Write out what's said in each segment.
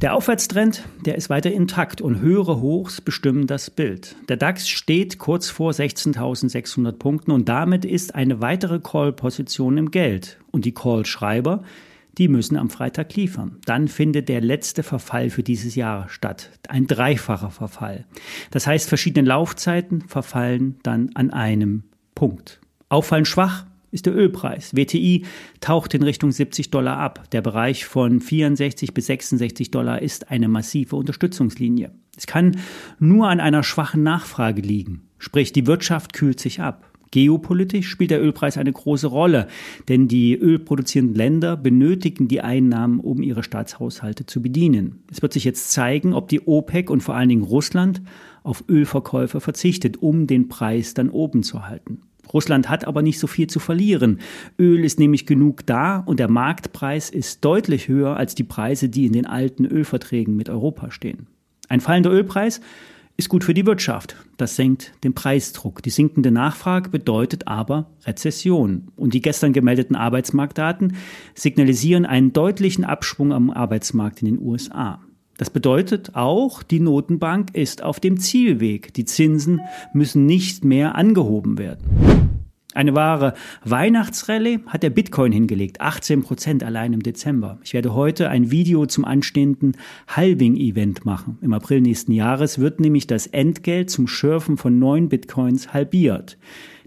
Der Aufwärtstrend, der ist weiter intakt und höhere Hochs bestimmen das Bild. Der DAX steht kurz vor 16.600 Punkten und damit ist eine weitere Call-Position im Geld. Und die Call-Schreiber, die müssen am Freitag liefern. Dann findet der letzte Verfall für dieses Jahr statt. Ein dreifacher Verfall. Das heißt, verschiedene Laufzeiten verfallen dann an einem Punkt. Auffallend schwach ist der Ölpreis. WTI taucht in Richtung 70 Dollar ab. Der Bereich von 64 bis 66 Dollar ist eine massive Unterstützungslinie. Es kann nur an einer schwachen Nachfrage liegen. Sprich, die Wirtschaft kühlt sich ab. Geopolitisch spielt der Ölpreis eine große Rolle, denn die ölproduzierenden Länder benötigen die Einnahmen, um ihre Staatshaushalte zu bedienen. Es wird sich jetzt zeigen, ob die OPEC und vor allen Dingen Russland auf Ölverkäufe verzichtet, um den Preis dann oben zu halten. Russland hat aber nicht so viel zu verlieren. Öl ist nämlich genug da und der Marktpreis ist deutlich höher als die Preise, die in den alten Ölverträgen mit Europa stehen. Ein fallender Ölpreis ist gut für die Wirtschaft. Das senkt den Preisdruck. Die sinkende Nachfrage bedeutet aber Rezession. Und die gestern gemeldeten Arbeitsmarktdaten signalisieren einen deutlichen Abschwung am Arbeitsmarkt in den USA. Das bedeutet auch, die Notenbank ist auf dem Zielweg. Die Zinsen müssen nicht mehr angehoben werden. Eine wahre Weihnachtsrallye hat der Bitcoin hingelegt, 18 Prozent allein im Dezember. Ich werde heute ein Video zum anstehenden Halving-Event machen. Im April nächsten Jahres wird nämlich das Entgelt zum Schürfen von neuen Bitcoins halbiert.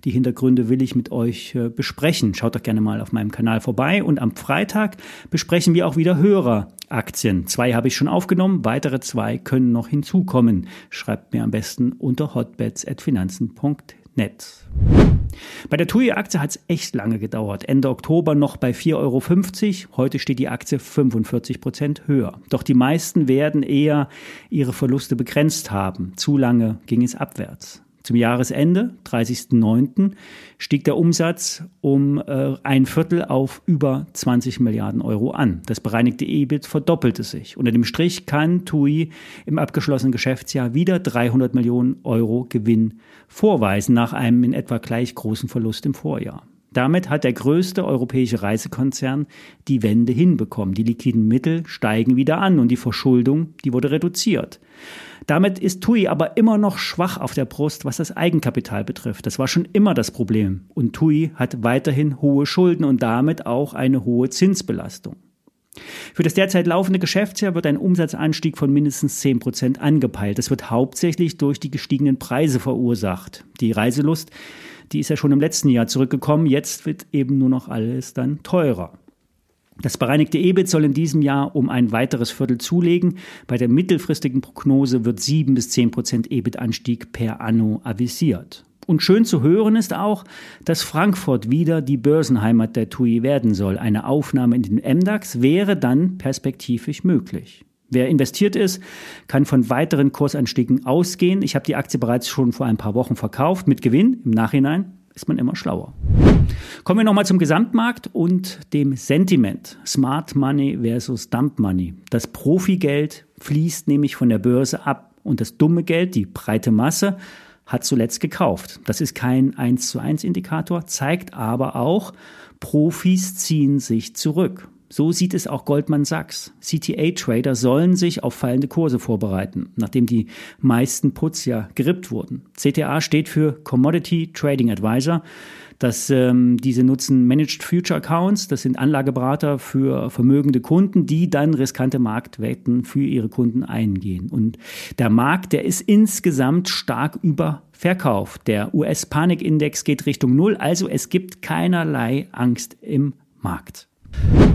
Die Hintergründe will ich mit euch äh, besprechen. Schaut doch gerne mal auf meinem Kanal vorbei. Und am Freitag besprechen wir auch wieder Höreraktien. Zwei habe ich schon aufgenommen, weitere zwei können noch hinzukommen. Schreibt mir am besten unter hotbets.finanzen.net. Bei der TUI-Aktie hat es echt lange gedauert. Ende Oktober noch bei 4,50 Euro. Heute steht die Aktie 45 Prozent höher. Doch die meisten werden eher ihre Verluste begrenzt haben. Zu lange ging es abwärts. Zum Jahresende, 30.09., stieg der Umsatz um äh, ein Viertel auf über 20 Milliarden Euro an. Das bereinigte EBIT verdoppelte sich. Unter dem Strich kann TUI im abgeschlossenen Geschäftsjahr wieder 300 Millionen Euro Gewinn vorweisen nach einem in etwa gleich großen Verlust im Vorjahr. Damit hat der größte europäische Reisekonzern die Wende hinbekommen. Die liquiden Mittel steigen wieder an und die Verschuldung, die wurde reduziert. Damit ist TUI aber immer noch schwach auf der Brust, was das Eigenkapital betrifft. Das war schon immer das Problem. Und TUI hat weiterhin hohe Schulden und damit auch eine hohe Zinsbelastung. Für das derzeit laufende Geschäftsjahr wird ein Umsatzanstieg von mindestens 10 Prozent angepeilt. Das wird hauptsächlich durch die gestiegenen Preise verursacht. Die Reiselust, die ist ja schon im letzten Jahr zurückgekommen. Jetzt wird eben nur noch alles dann teurer. Das bereinigte EBIT soll in diesem Jahr um ein weiteres Viertel zulegen. Bei der mittelfristigen Prognose wird 7 bis 10 Prozent EBIT-Anstieg per anno avisiert. Und schön zu hören ist auch, dass Frankfurt wieder die Börsenheimat der TUI werden soll. Eine Aufnahme in den MDAX wäre dann perspektivisch möglich. Wer investiert ist, kann von weiteren Kursanstiegen ausgehen. Ich habe die Aktie bereits schon vor ein paar Wochen verkauft mit Gewinn. Im Nachhinein ist man immer schlauer. Kommen wir nochmal zum Gesamtmarkt und dem Sentiment. Smart Money versus Dump Money. Das Profigeld fließt nämlich von der Börse ab und das dumme Geld, die breite Masse, hat zuletzt gekauft. Das ist kein 1 zu 1 Indikator, zeigt aber auch, Profis ziehen sich zurück. So sieht es auch Goldman Sachs. CTA-Trader sollen sich auf fallende Kurse vorbereiten, nachdem die meisten Puts ja gerippt wurden. CTA steht für Commodity Trading Advisor. Das, ähm, diese nutzen Managed Future Accounts. Das sind Anlageberater für vermögende Kunden, die dann riskante Marktwetten für ihre Kunden eingehen. Und der Markt, der ist insgesamt stark überverkauft. Der US-Panikindex geht Richtung Null. Also es gibt keinerlei Angst im Markt.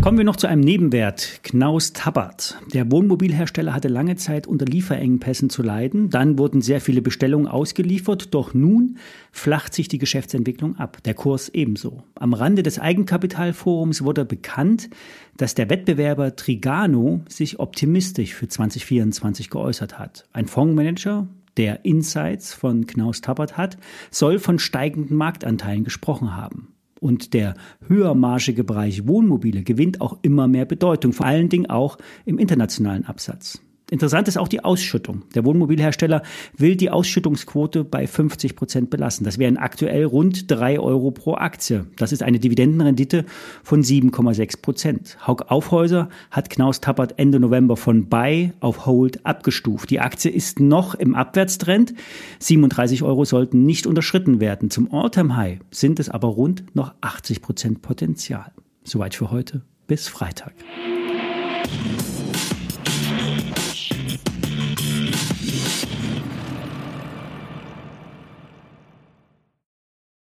Kommen wir noch zu einem Nebenwert, Knaus Tabbert. Der Wohnmobilhersteller hatte lange Zeit unter Lieferengpässen zu leiden. Dann wurden sehr viele Bestellungen ausgeliefert, doch nun flacht sich die Geschäftsentwicklung ab, der Kurs ebenso. Am Rande des Eigenkapitalforums wurde bekannt, dass der Wettbewerber Trigano sich optimistisch für 2024 geäußert hat. Ein Fondsmanager, der Insights von Knaus Tabbert hat, soll von steigenden Marktanteilen gesprochen haben. Und der höhermarschige Bereich Wohnmobile gewinnt auch immer mehr Bedeutung, vor allen Dingen auch im internationalen Absatz. Interessant ist auch die Ausschüttung. Der Wohnmobilhersteller will die Ausschüttungsquote bei 50 Prozent belassen. Das wären aktuell rund drei Euro pro Aktie. Das ist eine Dividendenrendite von 7,6 Prozent. Haug Aufhäuser hat Knaus Tappert Ende November von Buy auf Hold abgestuft. Die Aktie ist noch im Abwärtstrend. 37 Euro sollten nicht unterschritten werden. Zum Alltime High sind es aber rund noch 80 Prozent Potenzial. Soweit für heute. Bis Freitag.